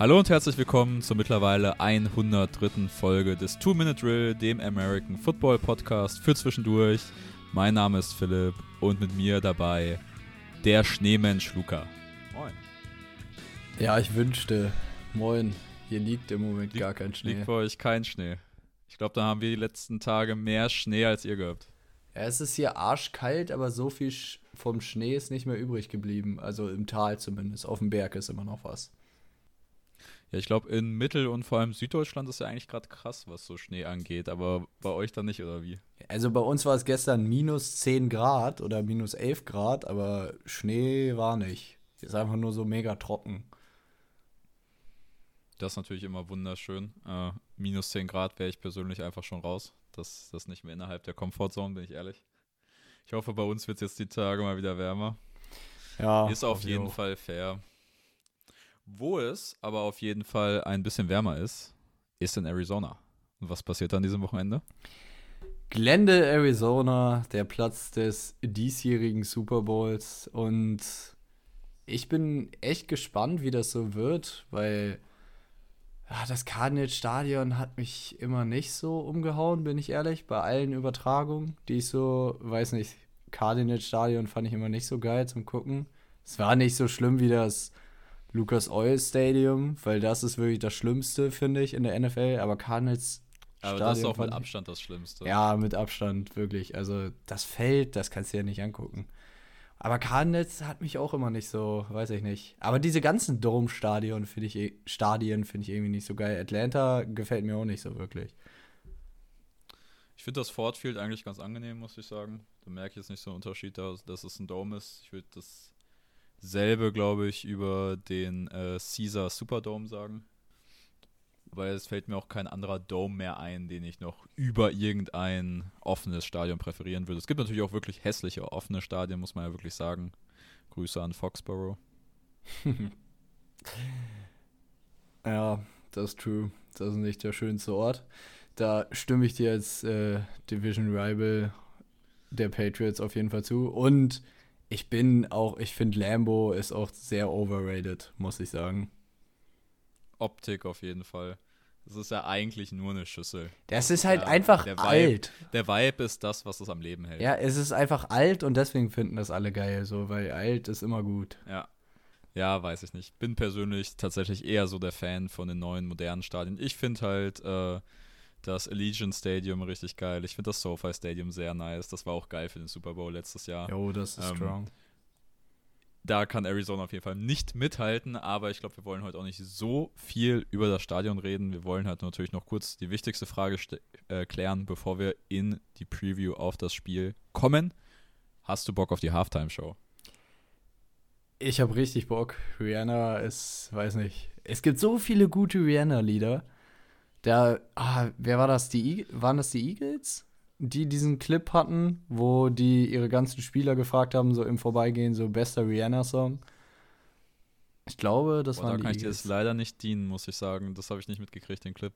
Hallo und herzlich willkommen zur mittlerweile 103. Folge des Two-Minute Drill, dem American Football Podcast für zwischendurch. Mein Name ist Philipp und mit mir dabei der Schneemensch Luca. Moin. Ja, ich wünschte. Moin. Hier liegt im Moment liegt, gar kein Schnee. Liegt bei euch kein Schnee. Ich glaube, da haben wir die letzten Tage mehr Schnee als ihr gehabt. Ja, es ist hier arschkalt, aber so viel vom Schnee ist nicht mehr übrig geblieben. Also im Tal zumindest. Auf dem Berg ist immer noch was. Ja, ich glaube, in Mittel- und vor allem Süddeutschland ist ja eigentlich gerade krass, was so Schnee angeht, aber bei euch dann nicht, oder wie? Also bei uns war es gestern minus 10 Grad oder minus 11 Grad, aber Schnee war nicht. Ist einfach nur so mega trocken. Das ist natürlich immer wunderschön. Äh, minus 10 Grad wäre ich persönlich einfach schon raus. Das, ist nicht mehr innerhalb der Komfortzone, bin ich ehrlich. Ich hoffe, bei uns wird es jetzt die Tage mal wieder wärmer. Ja. Ist auf jeden auch. Fall fair. Wo es aber auf jeden Fall ein bisschen wärmer ist, ist in Arizona. Und was passiert an diesem Wochenende? Glendale, Arizona, der Platz des diesjährigen Super Bowls. Und ich bin echt gespannt, wie das so wird, weil ja, das Cardinals Stadion hat mich immer nicht so umgehauen, bin ich ehrlich, bei allen Übertragungen, die ich so, weiß nicht, Cardinals Stadion fand ich immer nicht so geil zum Gucken. Es war nicht so schlimm wie das Lucas Oil Stadium, weil das ist wirklich das Schlimmste, finde ich, in der NFL. Aber Cardinals aber Stadion das ist auch mit Abstand das Schlimmste. Ja, mit Abstand, wirklich. Also das Feld, das kannst du ja nicht angucken. Aber Cardinals hat mich auch immer nicht so, weiß ich nicht. Aber diese ganzen Dome-Stadien finde ich, eh, Stadien finde ich irgendwie nicht so geil. Atlanta gefällt mir auch nicht so wirklich. Ich finde das Ford Field eigentlich ganz angenehm, muss ich sagen. Da merke ich jetzt nicht so einen Unterschied, dass, dass es ein Dome ist. Ich würde das selbe, glaube ich, über den äh, Caesar Superdome sagen. Weil es fällt mir auch kein anderer Dome mehr ein, den ich noch über irgendein offenes Stadion präferieren würde. Es gibt natürlich auch wirklich hässliche offene Stadien, muss man ja wirklich sagen. Grüße an Foxborough. ja, das ist true. Das ist nicht der schönste Ort. Da stimme ich dir als äh, Division Rival der Patriots auf jeden Fall zu. Und ich bin auch, ich finde Lambo ist auch sehr overrated, muss ich sagen. Optik auf jeden Fall. Das ist ja eigentlich nur eine Schüssel. Das ist halt ja, einfach der alt. Vibe, der Vibe ist das, was es am Leben hält. Ja, es ist einfach alt und deswegen finden das alle geil, so, weil alt ist immer gut. Ja. Ja, weiß ich nicht. Bin persönlich tatsächlich eher so der Fan von den neuen modernen Stadien. Ich finde halt äh, das Allegiant Stadium richtig geil. Ich finde das SoFi Stadium sehr nice. Das war auch geil für den Super Bowl letztes Jahr. Jo, das ist ähm, strong. Da kann Arizona auf jeden Fall nicht mithalten, aber ich glaube, wir wollen heute auch nicht so viel über das Stadion reden. Wir wollen halt natürlich noch kurz die wichtigste Frage äh, klären, bevor wir in die Preview auf das Spiel kommen. Hast du Bock auf die Halftime-Show? Ich habe richtig Bock. Rihanna ist, weiß nicht. Es gibt so viele gute Rihanna-Lieder. Der, ah, wer war das? Die, waren das die Eagles? Die diesen Clip hatten, wo die ihre ganzen Spieler gefragt haben, so im Vorbeigehen, so bester Rihanna-Song. Ich glaube, das war. Da kann ich dir jetzt leider nicht dienen, muss ich sagen. Das habe ich nicht mitgekriegt, den Clip.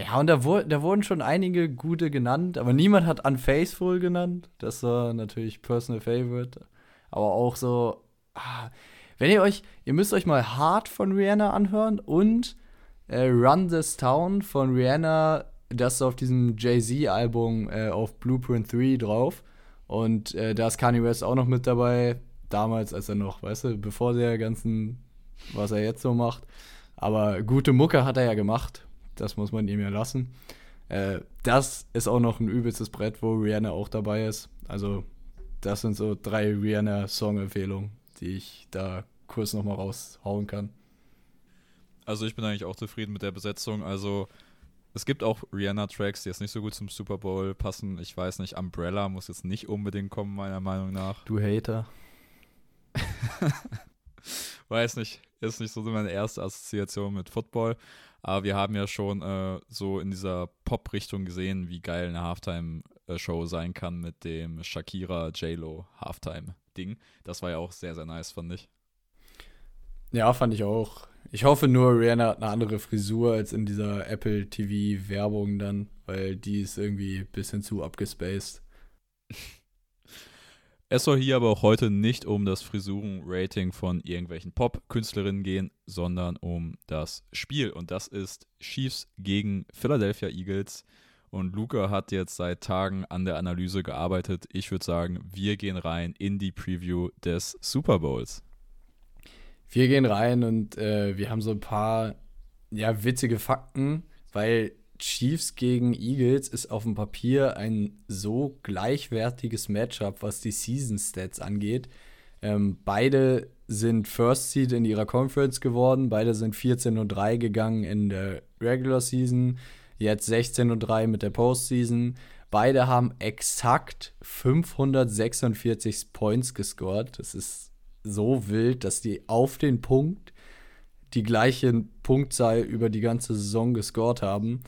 Ja, und da, wo, da wurden schon einige gute genannt, aber niemand hat Unfaithful genannt. Das war natürlich Personal Favorite. Aber auch so, ah, wenn ihr euch, ihr müsst euch mal Hard von Rihanna anhören und äh, Run This Town von Rihanna, das ist auf diesem Jay-Z-Album äh, auf Blueprint 3 drauf. Und äh, da ist Kanye West auch noch mit dabei. Damals, als er noch, weißt du, bevor der ganzen, was er jetzt so macht. Aber gute Mucke hat er ja gemacht. Das muss man ihm ja lassen. Äh, das ist auch noch ein übelstes Brett, wo Rihanna auch dabei ist. Also, das sind so drei Rihanna-Song-Empfehlungen, die ich da kurz nochmal raushauen kann. Also ich bin eigentlich auch zufrieden mit der Besetzung. Also es gibt auch Rihanna-Tracks, die jetzt nicht so gut zum Super Bowl passen. Ich weiß nicht, Umbrella muss jetzt nicht unbedingt kommen, meiner Meinung nach. Du Hater. weiß nicht, ist nicht so meine erste Assoziation mit Football. Aber wir haben ja schon äh, so in dieser Pop-Richtung gesehen, wie geil eine Halftime-Show sein kann mit dem Shakira J-Lo Halftime-Ding. Das war ja auch sehr, sehr nice, fand ich. Ja, fand ich auch. Ich hoffe nur, Rihanna hat eine andere Frisur als in dieser Apple TV-Werbung dann, weil die ist irgendwie ein bisschen zu abgespaced. Es soll hier aber auch heute nicht um das Frisuren-Rating von irgendwelchen Pop-Künstlerinnen gehen, sondern um das Spiel. Und das ist Chiefs gegen Philadelphia Eagles. Und Luca hat jetzt seit Tagen an der Analyse gearbeitet. Ich würde sagen, wir gehen rein in die Preview des Super Bowls. Wir gehen rein und äh, wir haben so ein paar ja, witzige Fakten, weil Chiefs gegen Eagles ist auf dem Papier ein so gleichwertiges Matchup, was die Season Stats angeht. Ähm, beide sind First Seed in ihrer Conference geworden. Beide sind 14 und 3 gegangen in der Regular Season. Jetzt 16 und 3 mit der Postseason. Beide haben exakt 546 Points gescored. Das ist so wild, dass die auf den Punkt die gleiche Punktzahl über die ganze Saison gescored haben.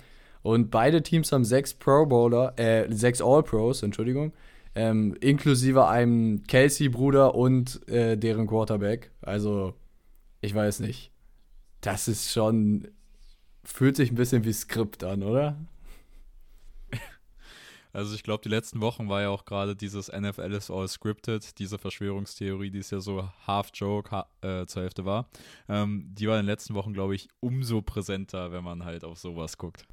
Und beide Teams haben sechs Pro Bowler, äh, sechs All-Pros, Entschuldigung, ähm, inklusive einem Kelsey-Bruder und äh, deren Quarterback. Also, ich weiß nicht. Das ist schon. Fühlt sich ein bisschen wie Skript an, oder? Also ich glaube, die letzten Wochen war ja auch gerade dieses NFL is all scripted, diese Verschwörungstheorie, die es ja so half-joke ha äh, zur Hälfte war. Ähm, die war in den letzten Wochen, glaube ich, umso präsenter, wenn man halt auf sowas guckt.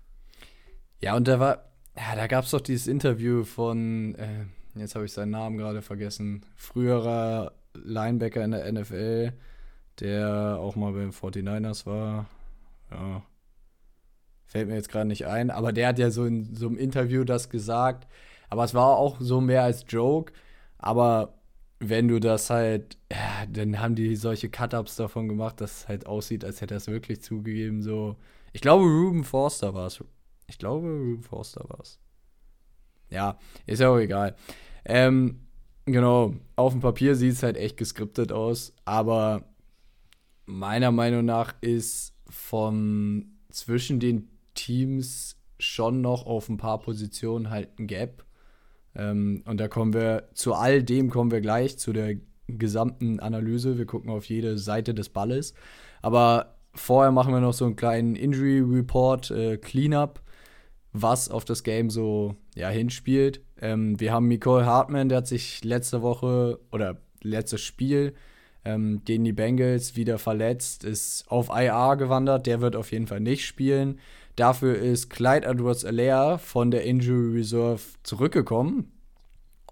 Ja, und da war, ja, da gab es doch dieses Interview von, äh, jetzt habe ich seinen Namen gerade vergessen, früherer Linebacker in der NFL, der auch mal beim 49ers war. Ja, fällt mir jetzt gerade nicht ein, aber der hat ja so in so einem Interview das gesagt. Aber es war auch so mehr als Joke. Aber wenn du das halt, ja, dann haben die solche Cut-Ups davon gemacht, dass es halt aussieht, als hätte er es wirklich zugegeben. So, ich glaube, Ruben Forster war es. Ich glaube, Ruben Forster war es. Ja, ist ja auch egal. Ähm, genau, auf dem Papier sieht es halt echt geskriptet aus, aber meiner Meinung nach ist von zwischen den Teams schon noch auf ein paar Positionen halt ein Gap. Ähm, und da kommen wir, zu all dem kommen wir gleich, zu der gesamten Analyse. Wir gucken auf jede Seite des Balles. Aber vorher machen wir noch so einen kleinen Injury Report, äh, Cleanup, was auf das Game so ja, hinspielt. Ähm, wir haben Nicole Hartman, der hat sich letzte Woche oder letztes Spiel ähm, gegen die Bengals wieder verletzt, ist auf IR gewandert. Der wird auf jeden Fall nicht spielen. Dafür ist Clyde Edwards Alaire von der Injury Reserve zurückgekommen.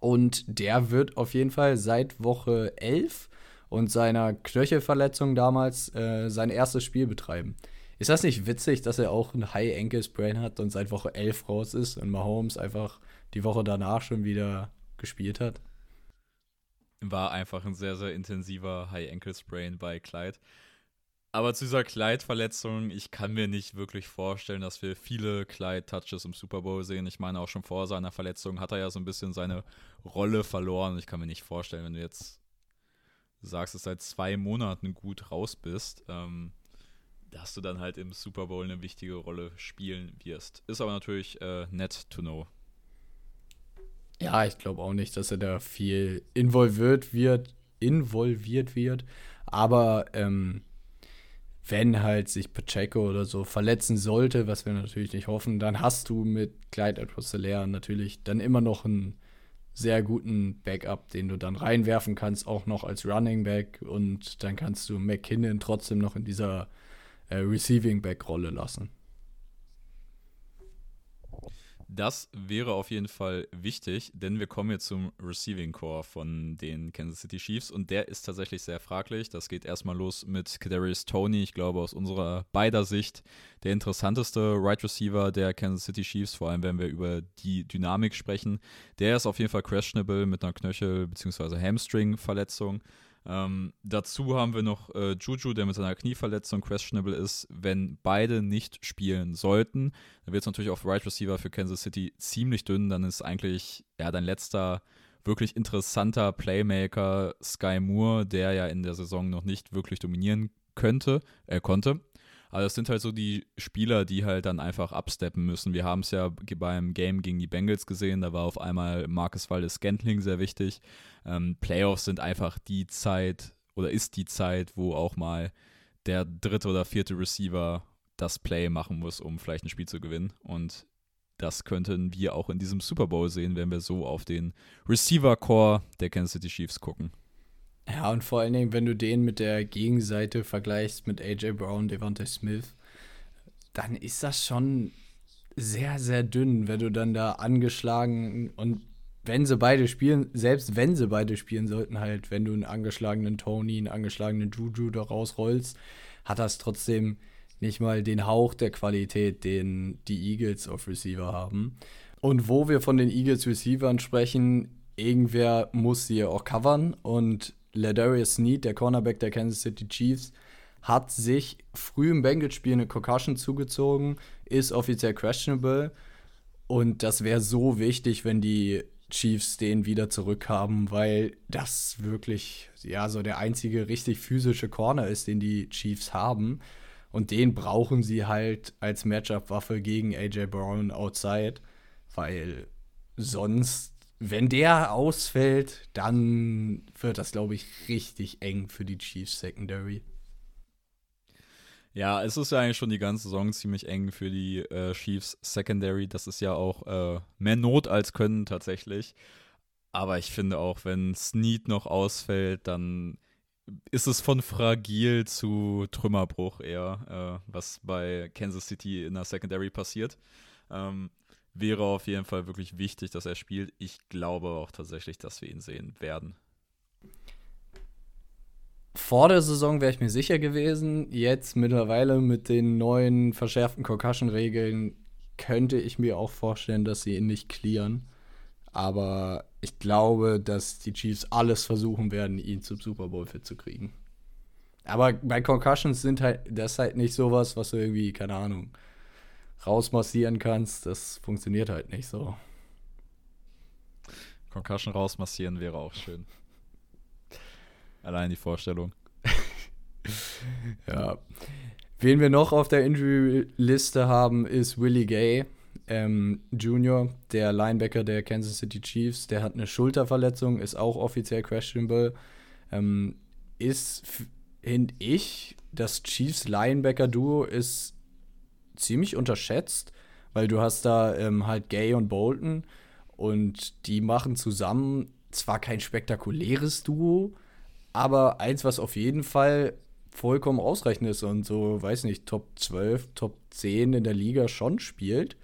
Und der wird auf jeden Fall seit Woche 11 und seiner Knöchelverletzung damals äh, sein erstes Spiel betreiben. Ist das nicht witzig, dass er auch ein High Ankle Sprain hat und seit Woche 11 raus ist und Mahomes einfach die Woche danach schon wieder gespielt hat? War einfach ein sehr, sehr intensiver High Ankle Sprain bei Clyde. Aber zu dieser Clyde-Verletzung, ich kann mir nicht wirklich vorstellen, dass wir viele Clyde-Touches im Super Bowl sehen. Ich meine, auch schon vor seiner Verletzung hat er ja so ein bisschen seine Rolle verloren. Ich kann mir nicht vorstellen, wenn du jetzt sagst, dass seit zwei Monaten gut raus bist, ähm, dass du dann halt im Super Bowl eine wichtige Rolle spielen wirst. Ist aber natürlich äh, nett to know. Ja, ich glaube auch nicht, dass er da viel involviert wird, involviert wird. Aber ähm, wenn halt sich Pacheco oder so verletzen sollte, was wir natürlich nicht hoffen, dann hast du mit Clyde edwards natürlich dann immer noch einen sehr guten Backup, den du dann reinwerfen kannst, auch noch als Running Back und dann kannst du McKinnon trotzdem noch in dieser äh, Receiving Back Rolle lassen. Das wäre auf jeden Fall wichtig, denn wir kommen jetzt zum Receiving Core von den Kansas City Chiefs und der ist tatsächlich sehr fraglich. Das geht erstmal los mit Kadarius Tony, ich glaube aus unserer beider Sicht der interessanteste Right Receiver der Kansas City Chiefs, vor allem wenn wir über die Dynamik sprechen. Der ist auf jeden Fall questionable mit einer Knöchel- bzw. Hamstring-Verletzung. Ähm, dazu haben wir noch äh, Juju, der mit seiner Knieverletzung questionable ist. Wenn beide nicht spielen sollten, dann wird es natürlich auf Right Receiver für Kansas City ziemlich dünn. Dann ist eigentlich ja dein letzter wirklich interessanter Playmaker Sky Moore, der ja in der Saison noch nicht wirklich dominieren könnte, er äh, konnte. Aber das sind halt so die Spieler, die halt dann einfach absteppen müssen. Wir haben es ja beim Game gegen die Bengals gesehen, da war auf einmal Marcus Waldes Scantling sehr wichtig. Ähm, Playoffs sind einfach die Zeit oder ist die Zeit, wo auch mal der dritte oder vierte Receiver das Play machen muss, um vielleicht ein Spiel zu gewinnen. Und das könnten wir auch in diesem Super Bowl sehen, wenn wir so auf den Receiver-Core der Kansas City Chiefs gucken. Ja, und vor allen Dingen, wenn du den mit der Gegenseite vergleichst mit AJ Brown, Devontae Smith, dann ist das schon sehr, sehr dünn, wenn du dann da angeschlagen und wenn sie beide spielen, selbst wenn sie beide spielen sollten, halt, wenn du einen angeschlagenen Tony, einen angeschlagenen Juju da rausrollst, hat das trotzdem nicht mal den Hauch der Qualität, den die Eagles auf Receiver haben. Und wo wir von den Eagles Receivern sprechen, irgendwer muss sie ja auch covern und Ladarius Sneed, der Cornerback der Kansas City Chiefs, hat sich früh im Bengals-Spiel eine Concussion zugezogen, ist offiziell questionable. Und das wäre so wichtig, wenn die Chiefs den wieder zurückhaben, weil das wirklich ja so der einzige richtig physische Corner ist, den die Chiefs haben. Und den brauchen sie halt als Matchup-Waffe gegen AJ Brown outside, weil sonst, wenn der ausfällt, dann wird das, glaube ich, richtig eng für die Chiefs Secondary. Ja, es ist ja eigentlich schon die ganze Saison ziemlich eng für die äh, Chiefs Secondary. Das ist ja auch äh, mehr Not als Können tatsächlich. Aber ich finde auch, wenn Snead noch ausfällt, dann ist es von fragil zu Trümmerbruch eher, äh, was bei Kansas City in der Secondary passiert. Ähm, wäre auf jeden Fall wirklich wichtig, dass er spielt. Ich glaube auch tatsächlich, dass wir ihn sehen werden vor der Saison wäre ich mir sicher gewesen. Jetzt mittlerweile mit den neuen verschärften Concussion-Regeln könnte ich mir auch vorstellen, dass sie ihn nicht clearen. Aber ich glaube, dass die Chiefs alles versuchen werden, ihn zum Super Bowl fit zu kriegen. Aber bei Concussions sind halt, das ist halt nicht sowas, was irgendwie, keine Ahnung, rausmassieren kannst. Das funktioniert halt nicht so. Concussion rausmassieren wäre auch schön. Allein die Vorstellung. ja. Wen wir noch auf der Injury-Liste haben, ist Willie Gay ähm, Jr., der Linebacker der Kansas City Chiefs. Der hat eine Schulterverletzung, ist auch offiziell questionable. Ähm, ist, finde ich, das Chiefs Linebacker-Duo ist ziemlich unterschätzt, weil du hast da ähm, halt Gay und Bolton und die machen zusammen zwar kein spektakuläres Duo, aber eins, was auf jeden Fall vollkommen ausreichend ist und so, weiß nicht, Top 12, Top 10 in der Liga schon spielt.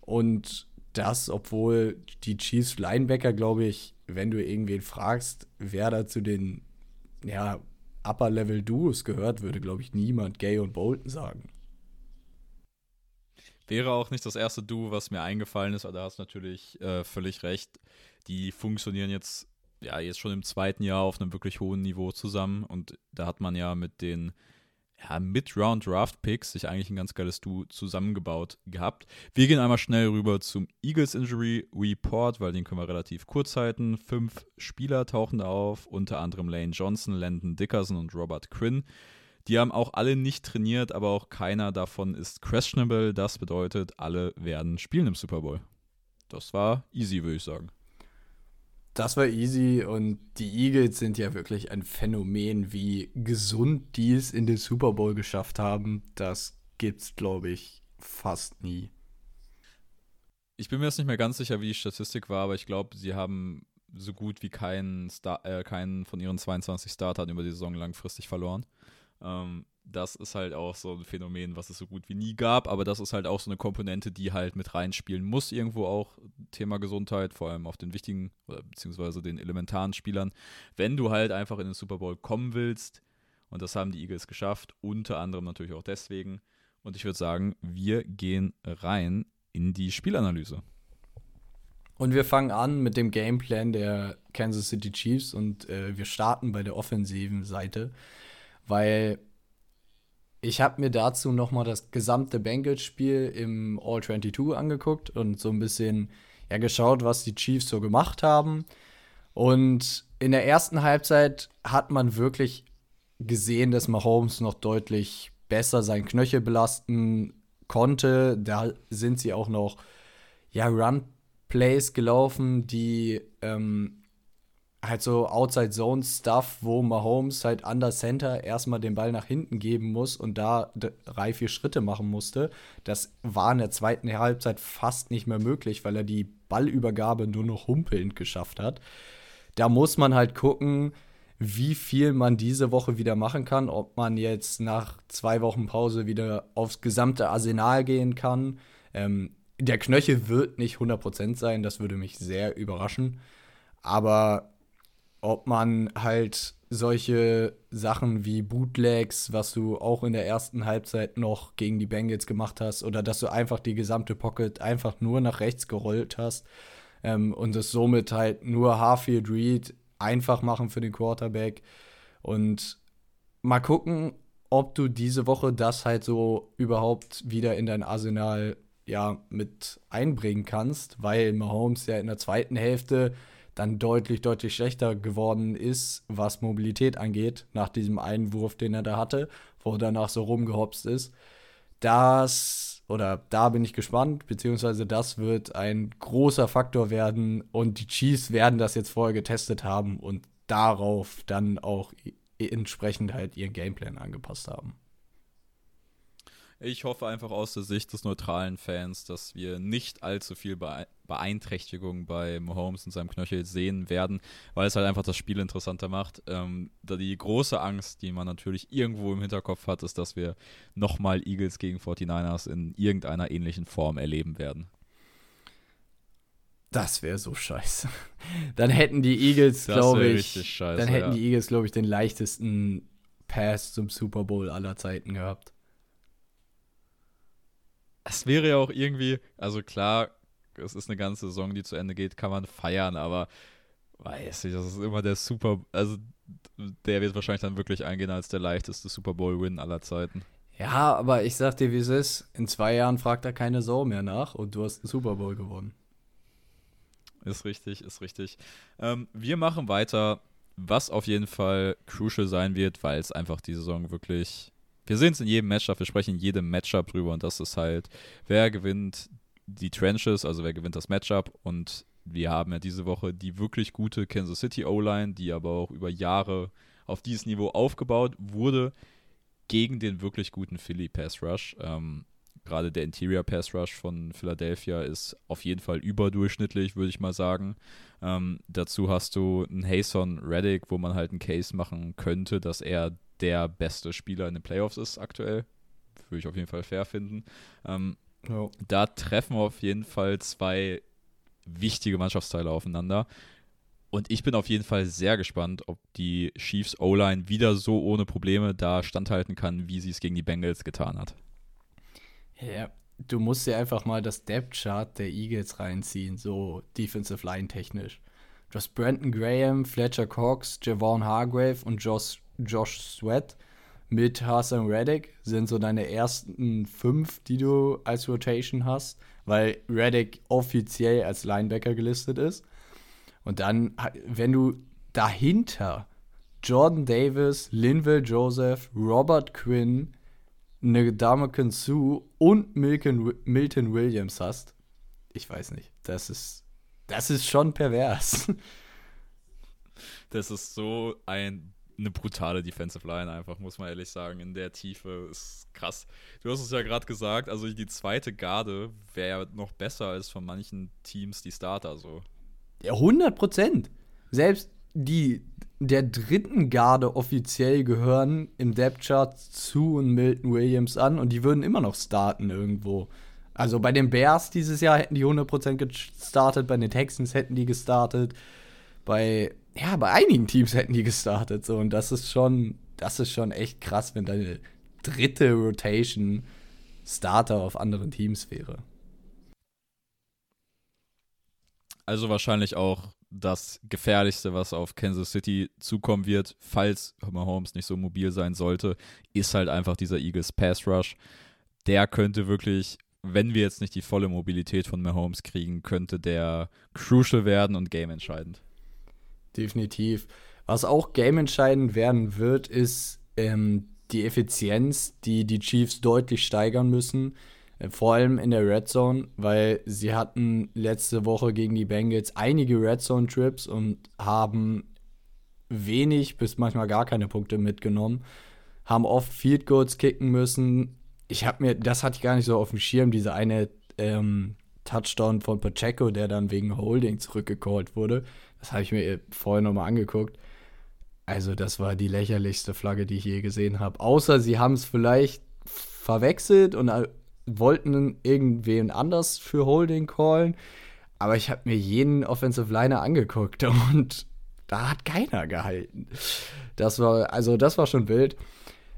Und das, obwohl die Chiefs Linebacker, glaube ich, wenn du irgendwen fragst, wer da zu den ja, Upper-Level-Duos gehört, würde, glaube ich, niemand Gay und Bolton sagen. Wäre auch nicht das erste Duo, was mir eingefallen ist, aber da hast du natürlich äh, völlig recht. Die funktionieren jetzt ja jetzt schon im zweiten Jahr auf einem wirklich hohen Niveau zusammen und da hat man ja mit den ja, Mid-Round-Draft-Picks sich eigentlich ein ganz geiles Duo zusammengebaut gehabt. Wir gehen einmal schnell rüber zum Eagles Injury Report, weil den können wir relativ kurz halten. Fünf Spieler tauchen da auf, unter anderem Lane Johnson, Landon Dickerson und Robert Quinn. Die haben auch alle nicht trainiert, aber auch keiner davon ist questionable. Das bedeutet, alle werden spielen im Super Bowl. Das war easy, würde ich sagen. Das war easy und die Eagles sind ja wirklich ein Phänomen, wie gesund die es in den Super Bowl geschafft haben. Das gibt's, glaube ich, fast nie. Ich bin mir jetzt nicht mehr ganz sicher, wie die Statistik war, aber ich glaube, sie haben so gut wie keinen, Star äh, keinen von ihren 22 Startern über die Saison langfristig verloren. Ähm, das ist halt auch so ein Phänomen, was es so gut wie nie gab, aber das ist halt auch so eine Komponente, die halt mit reinspielen muss, irgendwo auch Thema Gesundheit, vor allem auf den wichtigen oder beziehungsweise den elementaren Spielern. Wenn du halt einfach in den Super Bowl kommen willst, und das haben die Eagles geschafft, unter anderem natürlich auch deswegen. Und ich würde sagen, wir gehen rein in die Spielanalyse. Und wir fangen an mit dem Gameplan der Kansas City Chiefs und äh, wir starten bei der offensiven Seite, weil ich habe mir dazu noch mal das gesamte Bengals-Spiel im All-22 angeguckt und so ein bisschen ja, geschaut, was die Chiefs so gemacht haben. Und in der ersten Halbzeit hat man wirklich gesehen, dass Mahomes noch deutlich besser seinen Knöchel belasten konnte. Da sind sie auch noch ja, Run-Plays gelaufen, die ähm, halt so Outside-Zone-Stuff, wo Mahomes halt an der Center erstmal den Ball nach hinten geben muss und da drei, vier Schritte machen musste. Das war in der zweiten Halbzeit fast nicht mehr möglich, weil er die Ballübergabe nur noch humpelnd geschafft hat. Da muss man halt gucken, wie viel man diese Woche wieder machen kann, ob man jetzt nach zwei Wochen Pause wieder aufs gesamte Arsenal gehen kann. Ähm, der Knöchel wird nicht 100% sein, das würde mich sehr überraschen. Aber ob man halt solche Sachen wie Bootlegs, was du auch in der ersten Halbzeit noch gegen die Bengals gemacht hast, oder dass du einfach die gesamte Pocket einfach nur nach rechts gerollt hast ähm, und es somit halt nur Harfield Reed einfach machen für den Quarterback. Und mal gucken, ob du diese Woche das halt so überhaupt wieder in dein Arsenal ja mit einbringen kannst, weil Mahomes ja in der zweiten Hälfte dann deutlich, deutlich schlechter geworden ist, was Mobilität angeht, nach diesem Einwurf, den er da hatte, wo er danach so rumgehopst ist. Das, oder da bin ich gespannt, beziehungsweise das wird ein großer Faktor werden und die Chiefs werden das jetzt vorher getestet haben und darauf dann auch entsprechend halt ihren Gameplan angepasst haben. Ich hoffe einfach aus der Sicht des neutralen Fans, dass wir nicht allzu viel Beeinträchtigung bei Mahomes und seinem Knöchel sehen werden, weil es halt einfach das Spiel interessanter macht. Ähm, da die große Angst, die man natürlich irgendwo im Hinterkopf hat, ist, dass wir nochmal Eagles gegen 49ers in irgendeiner ähnlichen Form erleben werden. Das wäre so scheiße. Dann hätten die Eagles, glaube ich, scheiße, dann hätten ja. die Eagles, glaube ich, den leichtesten Pass zum Super Bowl aller Zeiten gehabt es wäre ja auch irgendwie, also klar, es ist eine ganze Saison, die zu Ende geht, kann man feiern, aber weiß ich, das ist immer der Super, also der wird wahrscheinlich dann wirklich eingehen als der leichteste Super Bowl-Win aller Zeiten. Ja, aber ich sag dir, wie es ist. In zwei Jahren fragt da keine Sau mehr nach und du hast den Super Bowl gewonnen. Ist richtig, ist richtig. Ähm, wir machen weiter, was auf jeden Fall crucial sein wird, weil es einfach die Saison wirklich wir sehen es in jedem Matchup, wir sprechen in jedem Matchup drüber und das ist halt, wer gewinnt die Trenches, also wer gewinnt das Matchup und wir haben ja diese Woche die wirklich gute Kansas City O-Line, die aber auch über Jahre auf dieses Niveau aufgebaut wurde, gegen den wirklich guten Philly Pass Rush. Ähm, Gerade der Interior Pass Rush von Philadelphia ist auf jeden Fall überdurchschnittlich, würde ich mal sagen. Ähm, dazu hast du einen Hason Reddick, wo man halt einen Case machen könnte, dass er der beste Spieler in den Playoffs ist aktuell. Würde ich auf jeden Fall fair finden. Ähm, ja. Da treffen auf jeden Fall zwei wichtige Mannschaftsteile aufeinander. Und ich bin auf jeden Fall sehr gespannt, ob die Chiefs O-Line wieder so ohne Probleme da standhalten kann, wie sie es gegen die Bengals getan hat. Ja, du musst dir einfach mal das Depth-Chart der Eagles reinziehen, so Defensive Line technisch. Du hast Brandon Graham, Fletcher Cox, Javon Hargrave und Josh Josh Sweat mit Hassan Reddick sind so deine ersten fünf, die du als Rotation hast, weil Reddick offiziell als Linebacker gelistet ist. Und dann, wenn du dahinter Jordan Davis, Linville Joseph, Robert Quinn, Ndamukong Sue und Milton, Milton Williams hast, ich weiß nicht, das ist, das ist schon pervers. Das ist so ein eine brutale Defensive Line einfach, muss man ehrlich sagen. In der Tiefe ist krass. Du hast es ja gerade gesagt, also die zweite Garde wäre noch besser als von manchen Teams die Starter so. Ja, 100 Prozent. Selbst die der dritten Garde offiziell gehören im Depth Chart zu Milton Williams an und die würden immer noch starten irgendwo. Also bei den Bears dieses Jahr hätten die 100% gestartet, bei den Texans hätten die gestartet, bei ja, bei einigen Teams hätten die gestartet. So, und das ist schon, das ist schon echt krass, wenn deine dritte Rotation Starter auf anderen Teams wäre. Also wahrscheinlich auch das Gefährlichste, was auf Kansas City zukommen wird, falls Mahomes nicht so mobil sein sollte, ist halt einfach dieser Eagles Pass Rush. Der könnte wirklich, wenn wir jetzt nicht die volle Mobilität von Mahomes kriegen, könnte der crucial werden und game entscheidend definitiv. Was auch gameentscheidend werden wird, ist ähm, die Effizienz, die die Chiefs deutlich steigern müssen. Äh, vor allem in der Red Zone, weil sie hatten letzte Woche gegen die Bengals einige Red Zone Trips und haben wenig bis manchmal gar keine Punkte mitgenommen. Haben oft Field Goals kicken müssen. Ich habe mir, das hatte ich gar nicht so auf dem Schirm, diese eine ähm, Touchdown von Pacheco, der dann wegen Holding zurückgecallt wurde. Das habe ich mir vorher nochmal angeguckt. Also, das war die lächerlichste Flagge, die ich je gesehen habe. Außer sie haben es vielleicht verwechselt und äh, wollten irgendwen anders für Holding callen. Aber ich habe mir jeden Offensive Liner angeguckt und da hat keiner gehalten. Das war, also das war schon wild.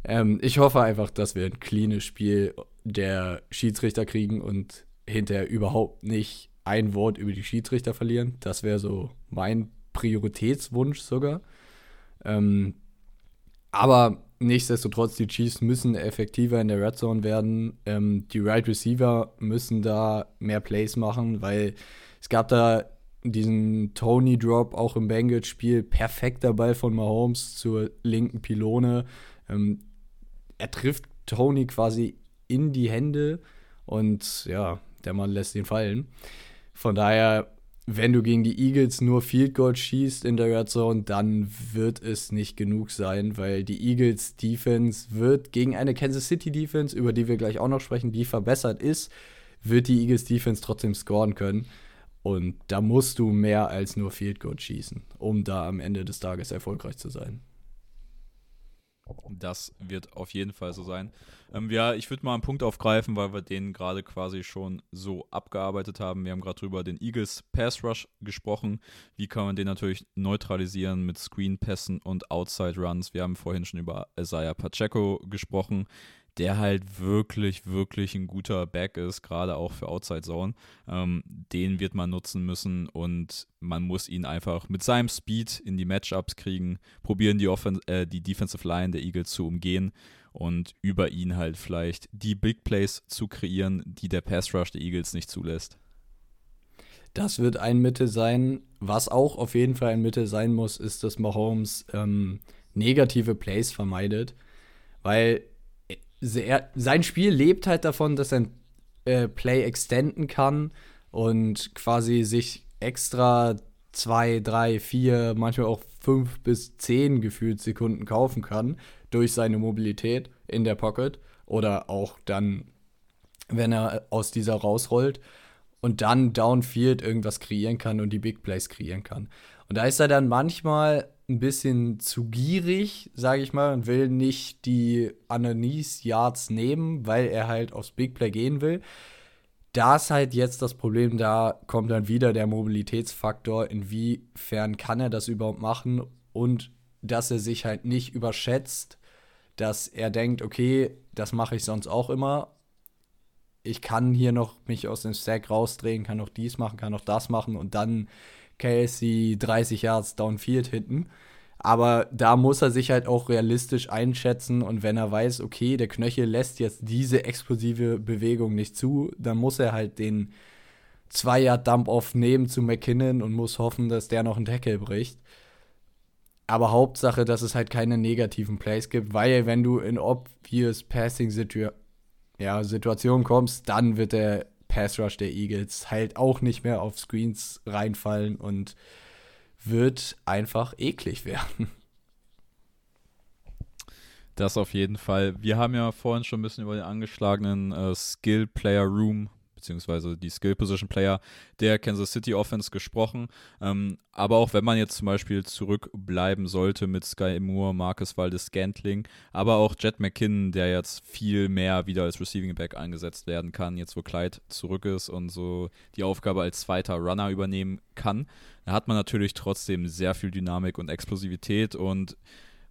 Ähm, ich hoffe einfach, dass wir ein cleanes Spiel der Schiedsrichter kriegen und hinterher überhaupt nicht ein Wort über die Schiedsrichter verlieren. Das wäre so mein Prioritätswunsch sogar. Ähm, aber nichtsdestotrotz, die Chiefs müssen effektiver in der Red Zone werden. Ähm, die Right Receiver müssen da mehr Plays machen, weil es gab da diesen Tony Drop auch im Bengals-Spiel. Perfekter Ball von Mahomes zur linken Pylone. Ähm, er trifft Tony quasi in die Hände und ja, der Mann lässt ihn fallen. Von daher wenn du gegen die Eagles nur Field Goal schießt in der Red Zone, dann wird es nicht genug sein, weil die Eagles Defense wird gegen eine Kansas City Defense, über die wir gleich auch noch sprechen, die verbessert ist, wird die Eagles Defense trotzdem scoren können. Und da musst du mehr als nur Field Goal schießen, um da am Ende des Tages erfolgreich zu sein. Das wird auf jeden Fall so sein. Ähm, ja, ich würde mal einen Punkt aufgreifen, weil wir den gerade quasi schon so abgearbeitet haben. Wir haben gerade drüber den Eagles Pass Rush gesprochen. Wie kann man den natürlich neutralisieren mit Screen Pässen und Outside Runs? Wir haben vorhin schon über Isaiah Pacheco gesprochen der halt wirklich, wirklich ein guter Back ist, gerade auch für Outside Zone. Ähm, den wird man nutzen müssen und man muss ihn einfach mit seinem Speed in die Matchups kriegen, probieren die, Offen äh, die Defensive Line der Eagles zu umgehen und über ihn halt vielleicht die Big Plays zu kreieren, die der Pass Rush der Eagles nicht zulässt. Das wird ein Mittel sein. Was auch auf jeden Fall ein Mittel sein muss, ist, dass Mahomes ähm, negative Plays vermeidet. Weil sehr, sein Spiel lebt halt davon, dass er äh, Play extenden kann und quasi sich extra zwei, drei, vier, manchmal auch fünf bis zehn gefühlt Sekunden kaufen kann durch seine Mobilität in der Pocket oder auch dann, wenn er aus dieser rausrollt und dann downfield irgendwas kreieren kann und die Big Plays kreieren kann. Und da ist er dann manchmal ein bisschen zu gierig, sage ich mal, und will nicht die Ananis Yards nehmen, weil er halt aufs Big Play gehen will. Da ist halt jetzt das Problem, da kommt dann wieder der Mobilitätsfaktor, inwiefern kann er das überhaupt machen und dass er sich halt nicht überschätzt, dass er denkt, okay, das mache ich sonst auch immer. Ich kann hier noch mich aus dem Stack rausdrehen, kann noch dies machen, kann noch das machen und dann KSC 30 Yards downfield hinten. Aber da muss er sich halt auch realistisch einschätzen und wenn er weiß, okay, der Knöchel lässt jetzt diese explosive Bewegung nicht zu, dann muss er halt den 2 Yard Dump Off nehmen zu McKinnon und muss hoffen, dass der noch einen Tackle bricht. Aber Hauptsache, dass es halt keine negativen Plays gibt, weil wenn du in obvious Passing -Situ ja, Situationen kommst, dann wird der Pass Rush der Eagles halt auch nicht mehr auf Screens reinfallen und wird einfach eklig werden. Das auf jeden Fall. Wir haben ja vorhin schon ein bisschen über den angeschlagenen äh, Skill Player Room beziehungsweise die Skill Position Player der Kansas City Offense gesprochen. Ähm, aber auch wenn man jetzt zum Beispiel zurückbleiben sollte mit Sky Moore, Marcus Waldes Scantling, aber auch Jet McKinnon, der jetzt viel mehr wieder als Receiving Back eingesetzt werden kann, jetzt wo Clyde zurück ist und so die Aufgabe als zweiter Runner übernehmen kann, da hat man natürlich trotzdem sehr viel Dynamik und Explosivität und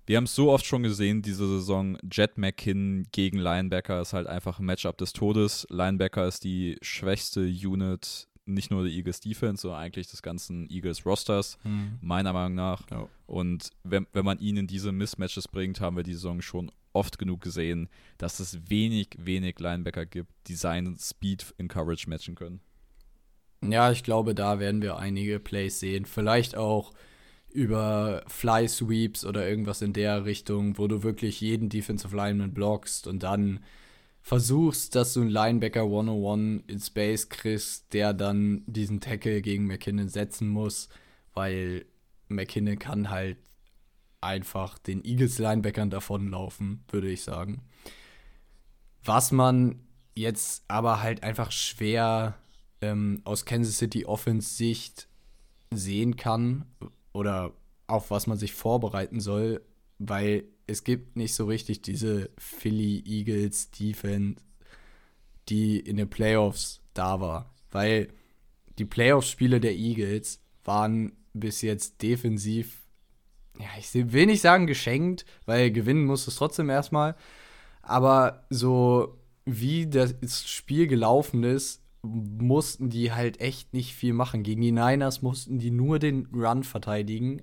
wir haben es so oft schon gesehen, diese Saison. Jet McKinn gegen Linebacker ist halt einfach ein Matchup des Todes. Linebacker ist die schwächste Unit, nicht nur der Eagles Defense, sondern eigentlich des ganzen Eagles Rosters, hm. meiner Meinung nach. Ja. Und wenn, wenn man ihn in diese Mismatches bringt, haben wir die Saison schon oft genug gesehen, dass es wenig, wenig Linebacker gibt, die seinen Speed in Coverage matchen können. Ja, ich glaube, da werden wir einige Plays sehen. Vielleicht auch über Fly Sweeps oder irgendwas in der Richtung, wo du wirklich jeden Defensive Lineman blockst und dann versuchst, dass du einen Linebacker 101 in Space kriegst, der dann diesen Tackle gegen McKinnon setzen muss, weil McKinnon kann halt einfach den Eagles Linebackern davonlaufen, würde ich sagen. Was man jetzt aber halt einfach schwer ähm, aus Kansas City Offense Sicht sehen kann, oder auf was man sich vorbereiten soll, weil es gibt nicht so richtig diese Philly Eagles Defense, die in den Playoffs da war. Weil die Playoff-Spiele der Eagles waren bis jetzt defensiv, ja, ich will nicht sagen geschenkt, weil gewinnen muss es trotzdem erstmal. Aber so wie das Spiel gelaufen ist, mussten die halt echt nicht viel machen. Gegen die Niners mussten die nur den Run verteidigen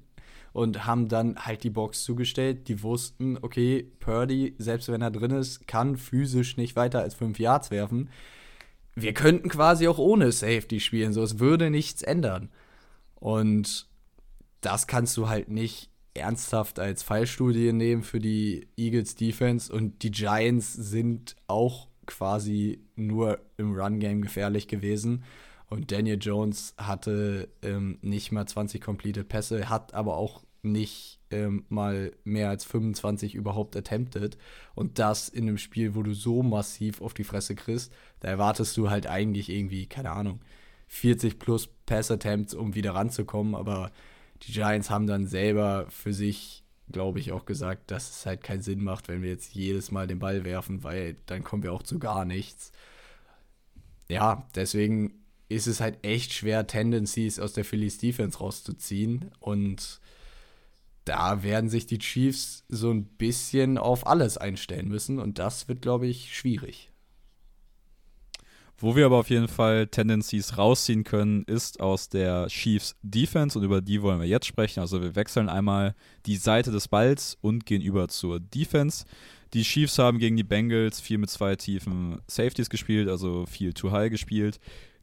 und haben dann halt die Box zugestellt. Die wussten, okay, Purdy, selbst wenn er drin ist, kann physisch nicht weiter als 5 Yards werfen. Wir könnten quasi auch ohne Safety spielen, so es würde nichts ändern. Und das kannst du halt nicht ernsthaft als Fallstudie nehmen für die Eagles Defense und die Giants sind auch quasi nur im Run-Game gefährlich gewesen. Und Daniel Jones hatte ähm, nicht mal 20 completed Pässe, hat aber auch nicht ähm, mal mehr als 25 überhaupt attempted. Und das in einem Spiel, wo du so massiv auf die Fresse kriegst, da erwartest du halt eigentlich irgendwie, keine Ahnung, 40 plus Pass-Attempts, um wieder ranzukommen. Aber die Giants haben dann selber für sich, glaube ich, auch gesagt, dass es halt keinen Sinn macht, wenn wir jetzt jedes Mal den Ball werfen, weil dann kommen wir auch zu gar nichts. Ja, deswegen ist es halt echt schwer, Tendencies aus der Phillies Defense rauszuziehen. Und da werden sich die Chiefs so ein bisschen auf alles einstellen müssen. Und das wird, glaube ich, schwierig. Wo wir aber auf jeden Fall Tendencies rausziehen können, ist aus der Chiefs Defense und über die wollen wir jetzt sprechen. Also wir wechseln einmal die Seite des Balls und gehen über zur Defense. Die Chiefs haben gegen die Bengals viel mit zwei tiefen Safeties gespielt, also viel too high gespielt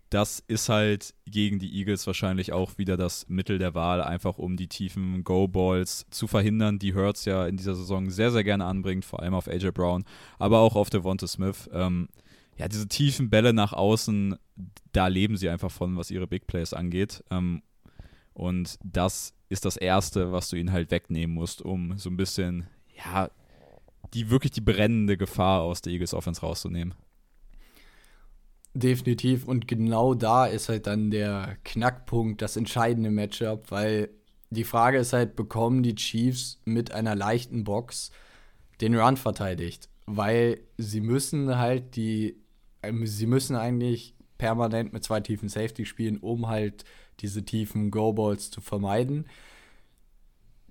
das ist halt gegen die Eagles wahrscheinlich auch wieder das Mittel der Wahl, einfach um die tiefen Go-Balls zu verhindern, die Hurts ja in dieser Saison sehr, sehr gerne anbringt, vor allem auf AJ Brown, aber auch auf Devonta Smith. Ähm, ja, diese tiefen Bälle nach außen, da leben sie einfach von, was ihre Big Plays angeht. Ähm, und das ist das Erste, was du ihnen halt wegnehmen musst, um so ein bisschen, ja, die wirklich die brennende Gefahr aus der Eagles Offense rauszunehmen. Definitiv. Und genau da ist halt dann der Knackpunkt, das entscheidende Matchup, weil die Frage ist halt, bekommen die Chiefs mit einer leichten Box den Run verteidigt? Weil sie müssen halt die, sie müssen eigentlich permanent mit zwei tiefen Safety spielen, um halt diese tiefen Go-Balls zu vermeiden.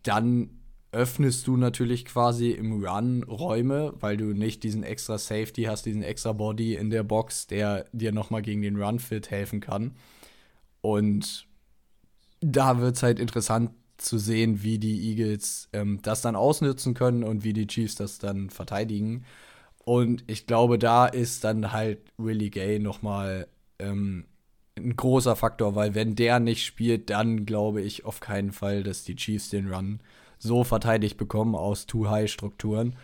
Dann öffnest du natürlich quasi im Run Räume, weil du nicht diesen extra Safety hast, diesen extra Body in der Box, der dir nochmal gegen den Run-Fit helfen kann. Und da wird es halt interessant zu sehen, wie die Eagles ähm, das dann ausnutzen können und wie die Chiefs das dann verteidigen. Und ich glaube, da ist dann halt Willie Gay nochmal ähm, ein großer Faktor, weil wenn der nicht spielt, dann glaube ich auf keinen Fall, dass die Chiefs den Run so verteidigt bekommen aus Too-High-Strukturen.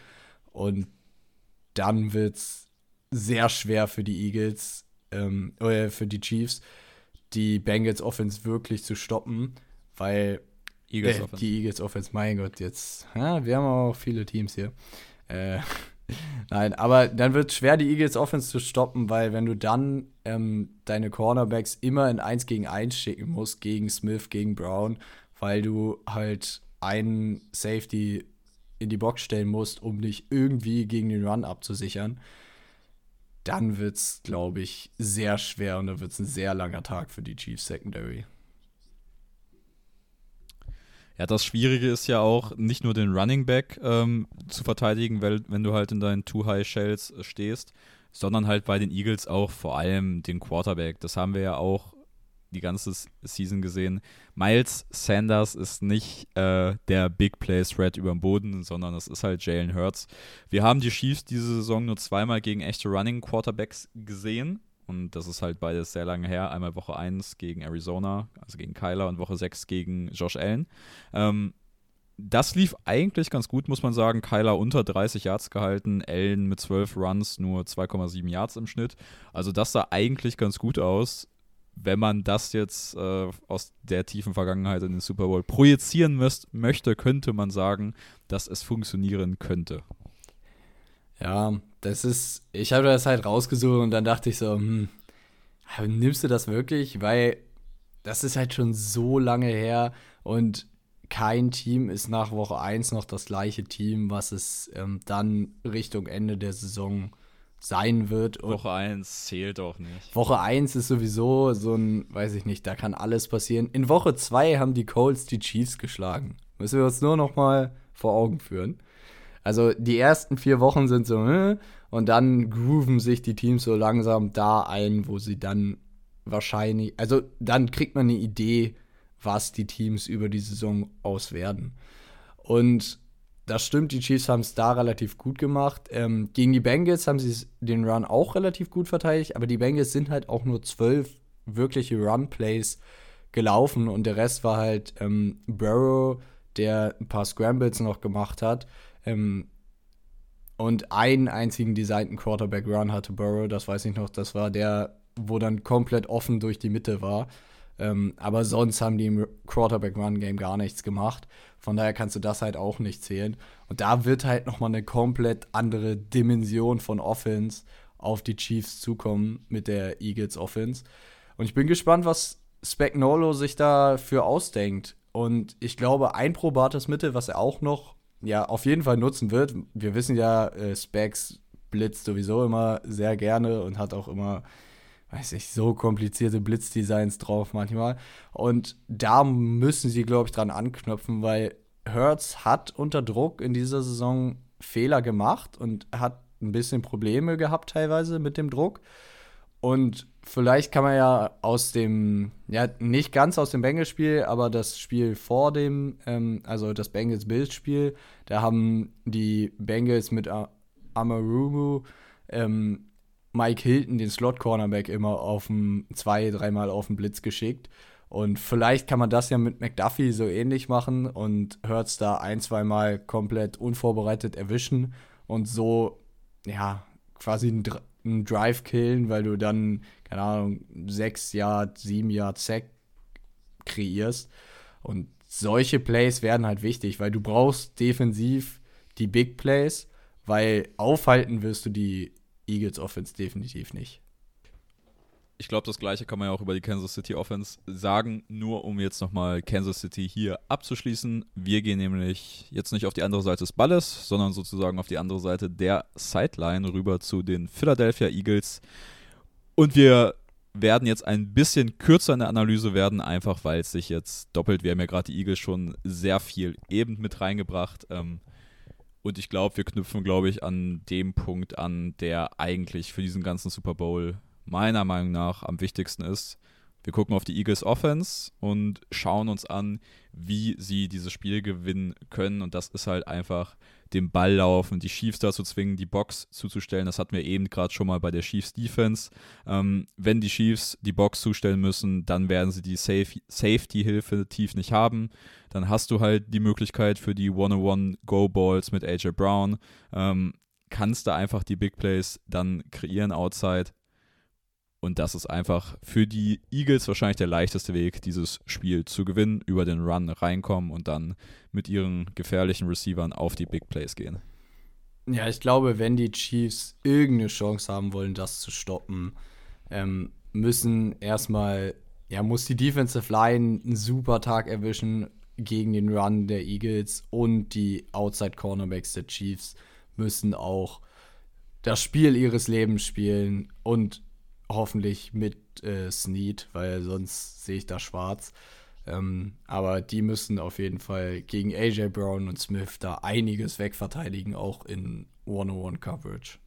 Und dann wird es sehr schwer für die Eagles, ähm, oder für die Chiefs, die Bengals Offense wirklich zu stoppen, weil Eagles äh, die Eagles Offense, mein Gott, jetzt, ja, wir haben auch viele Teams hier. Äh, Nein, aber dann wird es schwer, die Eagles Offense zu stoppen, weil wenn du dann ähm, deine Cornerbacks immer in 1 gegen 1 schicken musst, gegen Smith, gegen Brown, weil du halt einen Safety in die Box stellen musst, um dich irgendwie gegen den Run abzusichern, dann wird es, glaube ich, sehr schwer und dann wird es ein sehr langer Tag für die Chiefs Secondary. Ja, das Schwierige ist ja auch, nicht nur den Running Back ähm, zu verteidigen, weil, wenn du halt in deinen Too High Shells äh, stehst, sondern halt bei den Eagles auch vor allem den Quarterback. Das haben wir ja auch die ganze Season gesehen. Miles Sanders ist nicht äh, der Big Play Threat über dem Boden, sondern es ist halt Jalen Hurts. Wir haben die Chiefs diese Saison nur zweimal gegen echte Running Quarterbacks gesehen. Und das ist halt beides sehr lange her. Einmal Woche 1 gegen Arizona, also gegen Kyler, und Woche 6 gegen Josh Allen. Ähm, das lief eigentlich ganz gut, muss man sagen. Kyler unter 30 Yards gehalten, Allen mit 12 Runs nur 2,7 Yards im Schnitt. Also das sah eigentlich ganz gut aus wenn man das jetzt äh, aus der tiefen Vergangenheit in den Super Bowl projizieren müsst, möchte, könnte man sagen, dass es funktionieren könnte. Ja, das ist, ich habe das halt rausgesucht und dann dachte ich so, hm, nimmst du das wirklich? Weil das ist halt schon so lange her und kein Team ist nach Woche 1 noch das gleiche Team, was es ähm, dann Richtung Ende der Saison sein wird. Und Woche 1 zählt auch nicht. Woche 1 ist sowieso so ein, weiß ich nicht, da kann alles passieren. In Woche 2 haben die Colts die Chiefs geschlagen. Müssen wir uns nur noch mal vor Augen führen. Also die ersten vier Wochen sind so, äh, und dann grooven sich die Teams so langsam da ein, wo sie dann wahrscheinlich, also dann kriegt man eine Idee, was die Teams über die Saison aus werden. Und das stimmt, die Chiefs haben es da relativ gut gemacht. Ähm, gegen die Bengals haben sie den Run auch relativ gut verteidigt, aber die Bengals sind halt auch nur zwölf wirkliche Run-Plays gelaufen und der Rest war halt ähm, Burrow, der ein paar Scrambles noch gemacht hat. Ähm, und einen einzigen designten Quarterback-Run hatte Burrow, das weiß ich noch, das war der, wo dann komplett offen durch die Mitte war. Ähm, aber sonst haben die im Quarterback-Run-Game gar nichts gemacht. Von daher kannst du das halt auch nicht zählen. Und da wird halt nochmal eine komplett andere Dimension von Offense auf die Chiefs zukommen mit der Eagles Offense. Und ich bin gespannt, was Spagnolo sich dafür ausdenkt. Und ich glaube, ein probates Mittel, was er auch noch ja auf jeden Fall nutzen wird. Wir wissen ja, äh, Specs blitzt sowieso immer sehr gerne und hat auch immer, weiß ich, so komplizierte Blitzdesigns drauf manchmal. Und da müssen sie, glaube ich, dran anknüpfen, weil Hertz hat unter Druck in dieser Saison Fehler gemacht und hat ein bisschen Probleme gehabt teilweise mit dem Druck. Und vielleicht kann man ja aus dem, ja, nicht ganz aus dem Bengals-Spiel, aber das Spiel vor dem, ähm, also das Bengals-Bills-Spiel, da haben die Bengals mit Amarumu ähm, Mike Hilton, den Slot-Cornerback, immer auf dem, zwei, dreimal auf den Blitz geschickt. Und vielleicht kann man das ja mit McDuffie so ähnlich machen und Hurts da ein, zweimal komplett unvorbereitet erwischen und so, ja, quasi ein einen Drive killen, weil du dann, keine Ahnung, sechs Yard, sieben Yard Sack kreierst. Und solche Plays werden halt wichtig, weil du brauchst defensiv die Big Plays, weil aufhalten wirst du die Eagles Offense definitiv nicht ich glaube, das gleiche kann man ja auch über die Kansas City Offense sagen, nur um jetzt nochmal Kansas City hier abzuschließen. Wir gehen nämlich jetzt nicht auf die andere Seite des Balles, sondern sozusagen auf die andere Seite der Sideline rüber zu den Philadelphia Eagles. Und wir werden jetzt ein bisschen kürzer in der Analyse werden, einfach weil es sich jetzt doppelt. Wir haben ja gerade die Eagles schon sehr viel eben mit reingebracht. Ähm, und ich glaube, wir knüpfen, glaube ich, an dem Punkt an, der eigentlich für diesen ganzen Super Bowl meiner Meinung nach am wichtigsten ist. Wir gucken auf die Eagles Offense und schauen uns an, wie sie dieses Spiel gewinnen können. Und das ist halt einfach den Ball laufen, die Chiefs dazu zwingen, die Box zuzustellen. Das hatten wir eben gerade schon mal bei der Chiefs Defense. Ähm, wenn die Chiefs die Box zustellen müssen, dann werden sie die Safe Safety-Hilfe tief nicht haben. Dann hast du halt die Möglichkeit für die 101 Go-Balls mit AJ Brown. Ähm, kannst da einfach die Big Plays dann kreieren outside und das ist einfach für die Eagles wahrscheinlich der leichteste Weg, dieses Spiel zu gewinnen, über den Run reinkommen und dann mit ihren gefährlichen Receivern auf die Big Plays gehen. Ja, ich glaube, wenn die Chiefs irgendeine Chance haben wollen, das zu stoppen, ähm, müssen erstmal, ja, muss die Defensive Line einen super Tag erwischen gegen den Run der Eagles und die Outside Cornerbacks der Chiefs müssen auch das Spiel ihres Lebens spielen und hoffentlich mit äh, Snead, weil sonst sehe ich da schwarz. Ähm, aber die müssen auf jeden Fall gegen AJ Brown und Smith da einiges wegverteidigen, auch in 101 Coverage.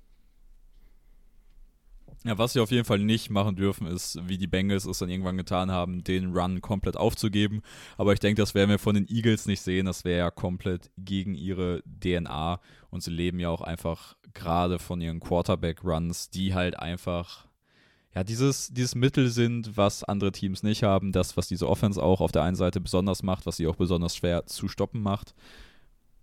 Ja, was sie auf jeden Fall nicht machen dürfen, ist, wie die Bengals es dann irgendwann getan haben, den Run komplett aufzugeben. Aber ich denke, das werden wir von den Eagles nicht sehen. Das wäre ja komplett gegen ihre DNA. Und sie leben ja auch einfach gerade von ihren Quarterback-Runs, die halt einfach ja, dieses, dieses Mittel sind, was andere Teams nicht haben, das, was diese Offense auch auf der einen Seite besonders macht, was sie auch besonders schwer zu stoppen macht.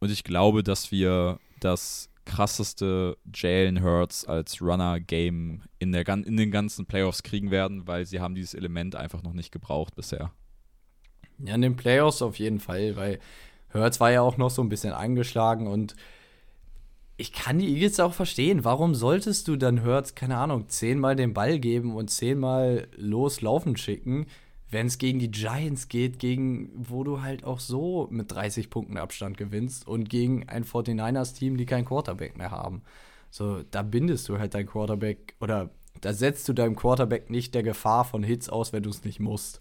Und ich glaube, dass wir das krasseste Jalen Hurts als Runner-Game in, in den ganzen Playoffs kriegen werden, weil sie haben dieses Element einfach noch nicht gebraucht bisher. Ja, in den Playoffs auf jeden Fall, weil Hurts war ja auch noch so ein bisschen angeschlagen und ich kann die Eagles auch verstehen. Warum solltest du dann Hurts, keine Ahnung, zehnmal den Ball geben und zehnmal loslaufen schicken, wenn es gegen die Giants geht, gegen wo du halt auch so mit 30 Punkten Abstand gewinnst und gegen ein 49ers-Team, die keinen Quarterback mehr haben. So, da bindest du halt dein Quarterback oder da setzt du deinem Quarterback nicht der Gefahr von Hits aus, wenn du es nicht musst.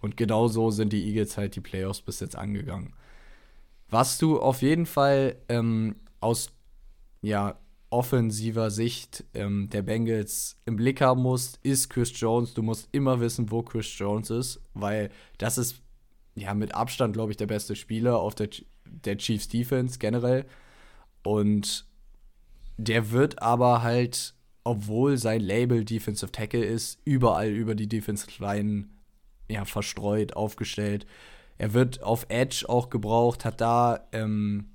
Und genau so sind die Eagles halt die Playoffs bis jetzt angegangen. Was du auf jeden Fall ähm, aus ja, offensiver Sicht ähm, der Bengals im Blick haben musst, ist Chris Jones. Du musst immer wissen, wo Chris Jones ist, weil das ist ja mit Abstand, glaube ich, der beste Spieler auf der, der Chiefs Defense generell. Und der wird aber halt, obwohl sein Label Defensive Tackle ist, überall über die Defensive Line ja, verstreut, aufgestellt. Er wird auf Edge auch gebraucht, hat da, ähm,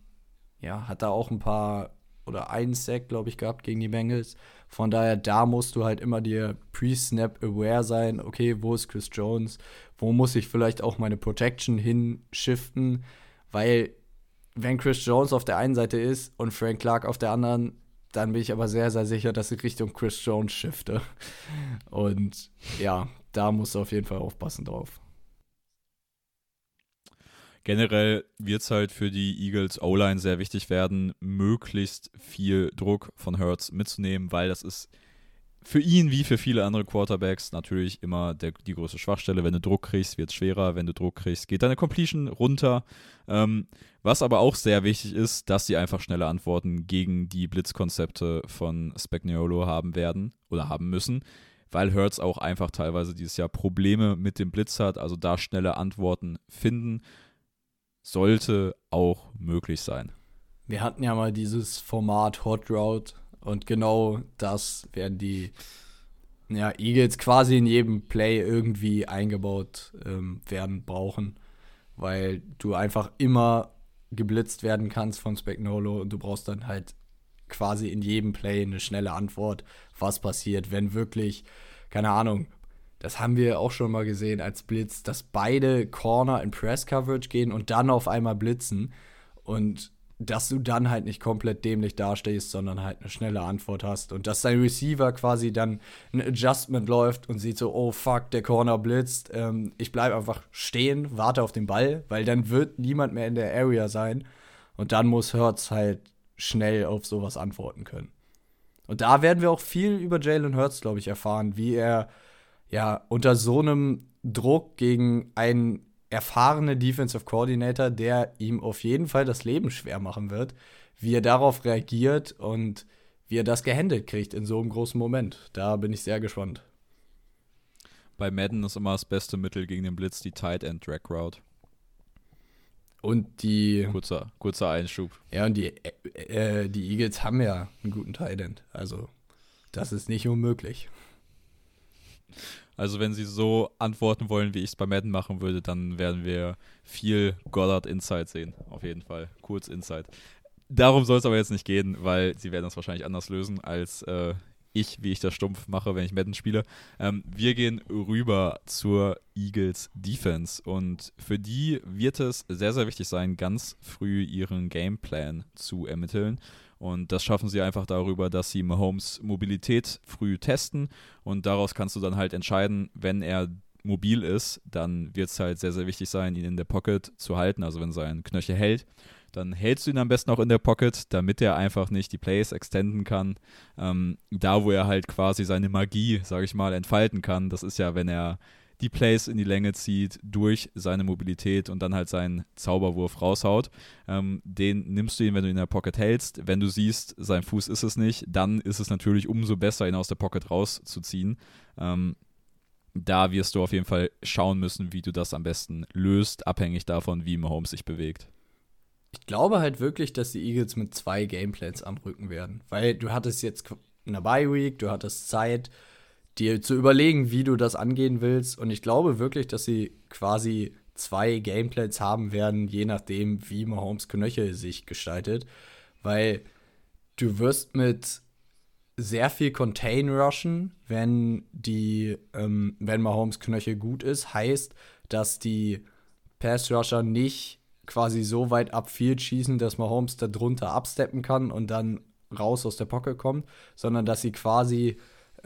ja, hat da auch ein paar oder einen Sack, glaube ich, gehabt gegen die Bengals. Von daher, da musst du halt immer dir pre-snap aware sein, okay, wo ist Chris Jones? Wo muss ich vielleicht auch meine Protection hinschiften? Weil, wenn Chris Jones auf der einen Seite ist und Frank Clark auf der anderen, dann bin ich aber sehr, sehr sicher, dass ich Richtung Chris Jones shifte. Und ja, da musst du auf jeden Fall aufpassen drauf. Generell wird es halt für die Eagles O-Line sehr wichtig werden, möglichst viel Druck von Hurts mitzunehmen, weil das ist für ihn wie für viele andere Quarterbacks natürlich immer der, die größte Schwachstelle. Wenn du Druck kriegst, wird es schwerer. Wenn du Druck kriegst, geht deine Completion runter. Ähm, was aber auch sehr wichtig ist, dass sie einfach schnelle Antworten gegen die Blitzkonzepte von Spagnuolo haben werden oder haben müssen, weil Hurts auch einfach teilweise dieses Jahr Probleme mit dem Blitz hat. Also da schnelle Antworten finden sollte auch möglich sein. Wir hatten ja mal dieses Format Hot Route und genau das werden die ja, Eagles quasi in jedem Play irgendwie eingebaut ähm, werden brauchen, weil du einfach immer geblitzt werden kannst von Spagnolo und du brauchst dann halt quasi in jedem Play eine schnelle Antwort, was passiert, wenn wirklich, keine Ahnung, das haben wir auch schon mal gesehen als Blitz, dass beide Corner in Press Coverage gehen und dann auf einmal blitzen und dass du dann halt nicht komplett dämlich dastehst, sondern halt eine schnelle Antwort hast und dass dein Receiver quasi dann ein Adjustment läuft und sieht so, oh fuck, der Corner blitzt, ähm, ich bleibe einfach stehen, warte auf den Ball, weil dann wird niemand mehr in der Area sein und dann muss Hurts halt schnell auf sowas antworten können. Und da werden wir auch viel über Jalen Hurts, glaube ich, erfahren, wie er ja, unter so einem Druck gegen einen erfahrenen Defensive Coordinator, der ihm auf jeden Fall das Leben schwer machen wird, wie er darauf reagiert und wie er das gehandelt kriegt in so einem großen Moment. Da bin ich sehr gespannt. Bei Madden ist immer das beste Mittel gegen den Blitz die Tight End Drag Route. Und die. Kurzer, kurzer Einschub. Ja, und die, äh, äh die Eagles haben ja einen guten Tight End. Also, das ist nicht unmöglich. Also wenn sie so antworten wollen, wie ich es bei Madden machen würde, dann werden wir viel Goddard Insight sehen. Auf jeden Fall. Kurz Insight. Darum soll es aber jetzt nicht gehen, weil sie werden das wahrscheinlich anders lösen als äh, ich, wie ich das stumpf mache, wenn ich Madden spiele. Ähm, wir gehen rüber zur Eagles Defense und für die wird es sehr, sehr wichtig sein, ganz früh ihren Gameplan zu ermitteln. Und das schaffen sie einfach darüber, dass sie Mahomes Mobilität früh testen und daraus kannst du dann halt entscheiden, wenn er mobil ist, dann wird es halt sehr, sehr wichtig sein, ihn in der Pocket zu halten. Also wenn sein Knöchel hält, dann hältst du ihn am besten auch in der Pocket, damit er einfach nicht die Plays extenden kann. Ähm, da, wo er halt quasi seine Magie, sage ich mal, entfalten kann, das ist ja, wenn er die Plays in die Länge zieht durch seine Mobilität und dann halt seinen Zauberwurf raushaut. Ähm, den nimmst du ihn, wenn du ihn in der Pocket hältst. Wenn du siehst, sein Fuß ist es nicht, dann ist es natürlich umso besser, ihn aus der Pocket rauszuziehen. Ähm, da wirst du auf jeden Fall schauen müssen, wie du das am besten löst, abhängig davon, wie Mahomes sich bewegt. Ich glaube halt wirklich, dass die Eagles mit zwei Gameplans anrücken werden, weil du hattest jetzt eine Bye Week, du hattest Zeit, dir zu überlegen, wie du das angehen willst. Und ich glaube wirklich, dass sie quasi zwei Gameplays haben werden, je nachdem, wie Mahomes Knöchel sich gestaltet. Weil du wirst mit sehr viel Contain rushen, wenn die, ähm, wenn Mahomes Knöchel gut ist, heißt, dass die Pass Rusher nicht quasi so weit upfield schießen, dass Mahomes da drunter absteppen kann und dann raus aus der Pocket kommt, sondern dass sie quasi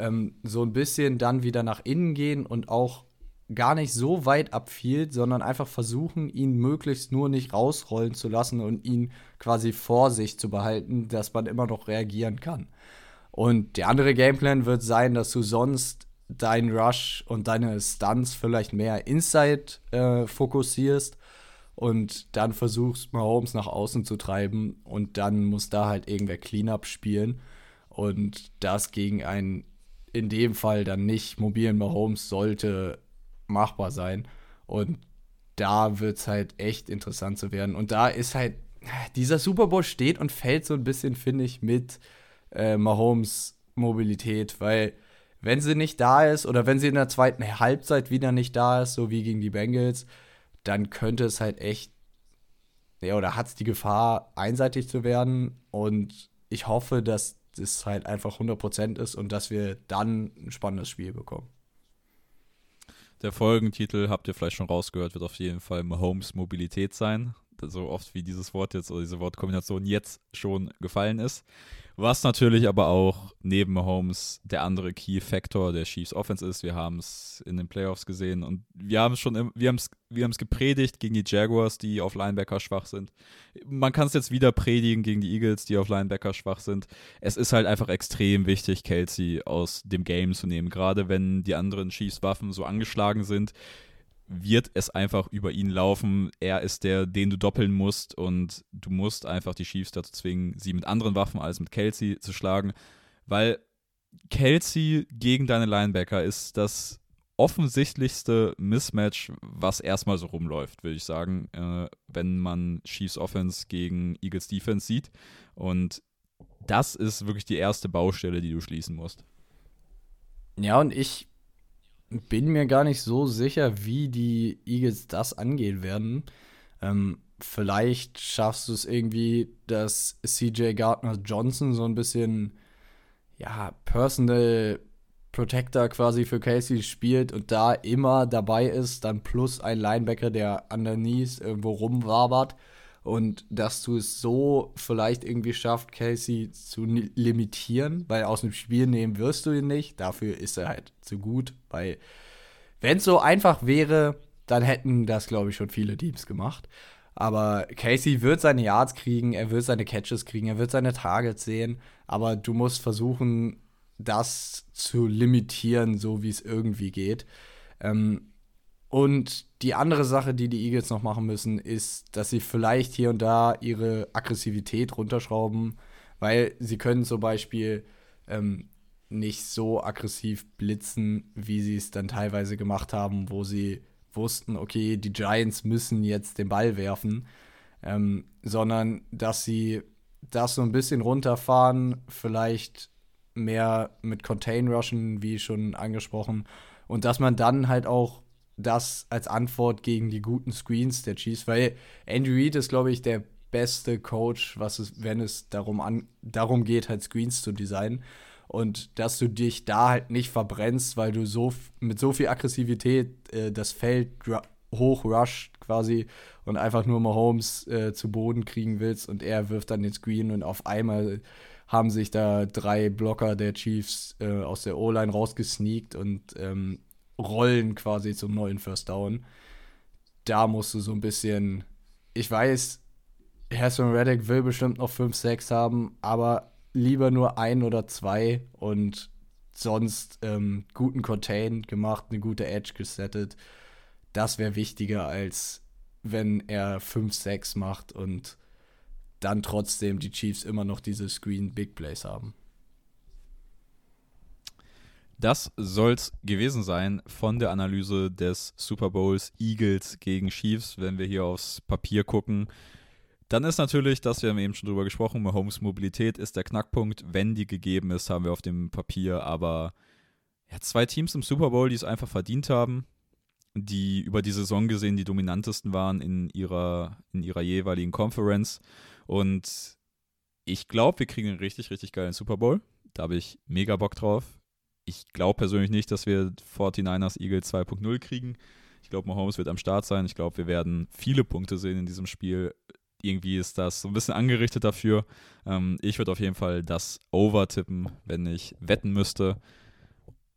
ähm, so ein bisschen dann wieder nach innen gehen und auch gar nicht so weit abfielt, sondern einfach versuchen, ihn möglichst nur nicht rausrollen zu lassen und ihn quasi vor sich zu behalten, dass man immer noch reagieren kann. Und der andere Gameplan wird sein, dass du sonst deinen Rush und deine Stunts vielleicht mehr Inside äh, fokussierst und dann versuchst, Mahomes nach außen zu treiben und dann muss da halt irgendwer Cleanup spielen und das gegen einen in dem Fall dann nicht mobilen Mahomes sollte machbar sein. Und da wird es halt echt interessant zu werden. Und da ist halt dieser Super Bowl steht und fällt so ein bisschen, finde ich, mit äh, Mahomes Mobilität, weil wenn sie nicht da ist oder wenn sie in der zweiten Halbzeit wieder nicht da ist, so wie gegen die Bengals, dann könnte es halt echt, ja, oder hat es die Gefahr, einseitig zu werden. Und ich hoffe, dass das halt einfach 100% ist und dass wir dann ein spannendes Spiel bekommen. Der Folgentitel, habt ihr vielleicht schon rausgehört, wird auf jeden Fall Mahomes Mobilität sein. So oft wie dieses Wort jetzt oder diese Wortkombination jetzt schon gefallen ist. Was natürlich aber auch neben Mahomes der andere Key Factor der Chiefs Offense ist. Wir haben es in den Playoffs gesehen und wir haben es schon, wir haben es, wir haben es gepredigt gegen die Jaguars, die auf Linebacker schwach sind. Man kann es jetzt wieder predigen gegen die Eagles, die auf Linebacker schwach sind. Es ist halt einfach extrem wichtig, Kelsey aus dem Game zu nehmen, gerade wenn die anderen Chiefs Waffen so angeschlagen sind wird es einfach über ihn laufen. Er ist der, den du doppeln musst und du musst einfach die Chiefs dazu zwingen, sie mit anderen Waffen als mit Kelsey zu schlagen, weil Kelsey gegen deine Linebacker ist das offensichtlichste Mismatch, was erstmal so rumläuft, würde ich sagen, äh, wenn man Chiefs Offense gegen Eagles Defense sieht. Und das ist wirklich die erste Baustelle, die du schließen musst. Ja, und ich bin mir gar nicht so sicher, wie die Eagles das angehen werden. Ähm, vielleicht schaffst du es irgendwie, dass CJ Gardner Johnson so ein bisschen, ja, Personal Protector quasi für Casey spielt und da immer dabei ist, dann plus ein Linebacker, der underneath irgendwo rumwabert und dass du es so vielleicht irgendwie schafft, Casey zu limitieren, weil aus dem Spiel nehmen wirst du ihn nicht. Dafür ist er halt zu gut. Weil, wenn es so einfach wäre, dann hätten das, glaube ich, schon viele Teams gemacht. Aber Casey wird seine Yards kriegen, er wird seine Catches kriegen, er wird seine Targets sehen. Aber du musst versuchen, das zu limitieren, so wie es irgendwie geht. Ähm, und die andere Sache, die die Eagles noch machen müssen, ist, dass sie vielleicht hier und da ihre Aggressivität runterschrauben, weil sie können zum Beispiel ähm, nicht so aggressiv blitzen, wie sie es dann teilweise gemacht haben, wo sie wussten, okay, die Giants müssen jetzt den Ball werfen, ähm, sondern dass sie das so ein bisschen runterfahren, vielleicht mehr mit Contain Rushen, wie schon angesprochen, und dass man dann halt auch das als Antwort gegen die guten Screens der Chiefs, weil Andrew Reid ist, glaube ich, der beste Coach, was es, wenn es darum, an, darum geht, halt Screens zu designen. Und dass du dich da halt nicht verbrennst, weil du so mit so viel Aggressivität äh, das Feld hoch rusht quasi und einfach nur Mahomes äh, zu Boden kriegen willst und er wirft dann den Screen und auf einmal haben sich da drei Blocker der Chiefs äh, aus der O-Line rausgesneakt und ähm, rollen quasi zum neuen First Down. Da musst du so ein bisschen, ich weiß, Harrison Reddick will bestimmt noch 5, 6 haben, aber lieber nur ein oder zwei und sonst ähm, guten Contain gemacht, eine gute Edge gesettet. Das wäre wichtiger, als wenn er 5, 6 macht und dann trotzdem die Chiefs immer noch diese Screen Big Plays haben. Das soll's gewesen sein von der Analyse des Super Bowls Eagles gegen Chiefs, wenn wir hier aufs Papier gucken. Dann ist natürlich, das wir haben eben schon drüber gesprochen, Mahomes Mobilität ist der Knackpunkt. Wenn die gegeben ist, haben wir auf dem Papier aber ja, zwei Teams im Super Bowl, die es einfach verdient haben, die über die Saison gesehen die dominantesten waren in ihrer, in ihrer jeweiligen Conference. Und ich glaube, wir kriegen einen richtig, richtig geilen Super Bowl. Da habe ich mega Bock drauf ich glaube persönlich nicht, dass wir 49ers Eagles 2.0 kriegen. Ich glaube, Mahomes wird am Start sein. Ich glaube, wir werden viele Punkte sehen in diesem Spiel. Irgendwie ist das so ein bisschen angerichtet dafür. Ähm, ich würde auf jeden Fall das Over tippen, wenn ich wetten müsste.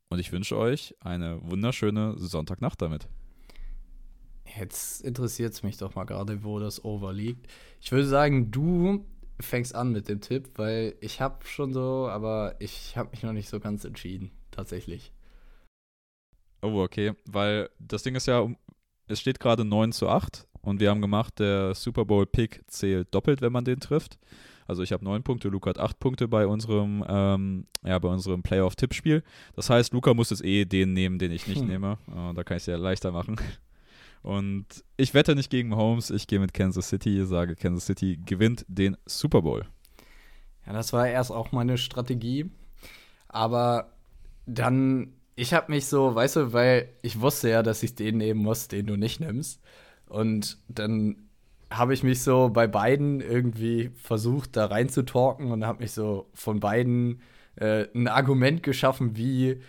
Und ich wünsche euch eine wunderschöne Sonntagnacht damit. Jetzt interessiert es mich doch mal gerade, wo das Over liegt. Ich würde sagen, du fängst an mit dem Tipp, weil ich habe schon so, aber ich habe mich noch nicht so ganz entschieden, tatsächlich. Oh, okay, weil das Ding ist ja, es steht gerade 9 zu 8 und wir haben gemacht, der Super Bowl Pick zählt doppelt, wenn man den trifft. Also ich habe neun Punkte, Luca hat acht Punkte bei unserem, ähm, ja, bei unserem Playoff-Tippspiel. Das heißt, Luca muss jetzt eh den nehmen, den ich nicht hm. nehme. Uh, da kann ich es ja leichter machen. Und ich wette nicht gegen Mahomes, ich gehe mit Kansas City, sage Kansas City gewinnt den Super Bowl. Ja, das war erst auch meine Strategie. Aber dann, ich habe mich so, weißt du, weil ich wusste ja, dass ich den nehmen muss, den du nicht nimmst. Und dann habe ich mich so bei beiden irgendwie versucht, da reinzutalken und habe mich so von beiden äh, ein Argument geschaffen, wie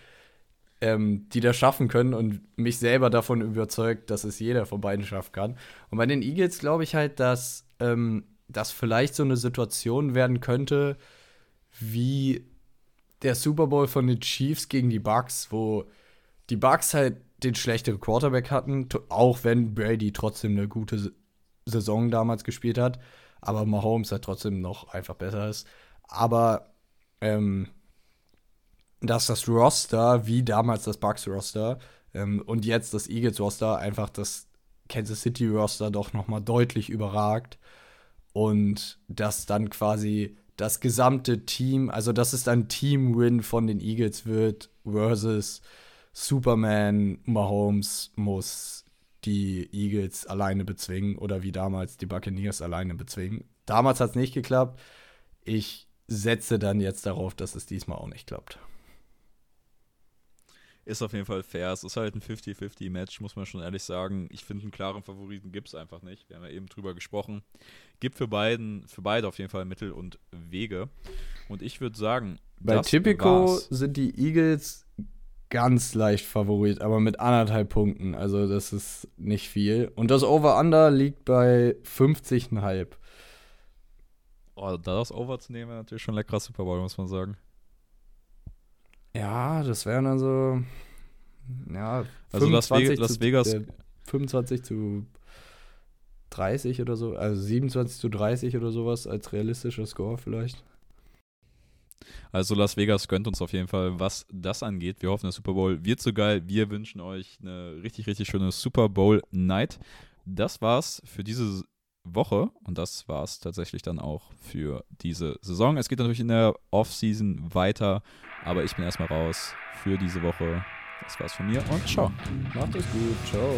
ähm, die das schaffen können und mich selber davon überzeugt, dass es jeder von beiden schaffen kann. Und bei den Eagles glaube ich halt, dass ähm, das vielleicht so eine Situation werden könnte, wie der Super Bowl von den Chiefs gegen die Bucks, wo die Bucks halt den schlechteren Quarterback hatten, auch wenn Brady trotzdem eine gute Saison damals gespielt hat, aber Mahomes halt trotzdem noch einfach besser ist. Aber ähm, dass das Roster, wie damals das Bucks-Roster ähm, und jetzt das Eagles-Roster, einfach das Kansas City-Roster doch nochmal deutlich überragt. Und dass dann quasi das gesamte Team, also dass es dann Team-Win von den Eagles wird versus Superman, Mahomes muss die Eagles alleine bezwingen oder wie damals die Buccaneers alleine bezwingen. Damals hat es nicht geklappt. Ich setze dann jetzt darauf, dass es diesmal auch nicht klappt. Ist auf jeden Fall fair. Es ist halt ein 50-50-Match, muss man schon ehrlich sagen. Ich finde, einen klaren Favoriten gibt es einfach nicht. Wir haben ja eben drüber gesprochen. Gibt für, beiden, für beide auf jeden Fall Mittel und Wege. Und ich würde sagen, bei Typico sind die Eagles ganz leicht Favorit, aber mit anderthalb Punkten. Also das ist nicht viel. Und das Over-Under liegt bei 50,5. Oh, da das Over zu nehmen, wäre natürlich schon leckerer Super Bowl, muss man sagen. Ja, das wären dann so. Ja, also Las, Vegas, Las Vegas. Zu, 25 zu 30 oder so. Also 27 zu 30 oder sowas als realistischer Score vielleicht. Also Las Vegas gönnt uns auf jeden Fall, was das angeht. Wir hoffen, der Super Bowl wird so geil. Wir wünschen euch eine richtig, richtig schöne Super Bowl Night. Das war's für diese Woche und das war's tatsächlich dann auch für diese Saison. Es geht natürlich in der Offseason weiter, aber ich bin erstmal raus für diese Woche. Das war's von mir und ciao. Macht es gut. Ciao.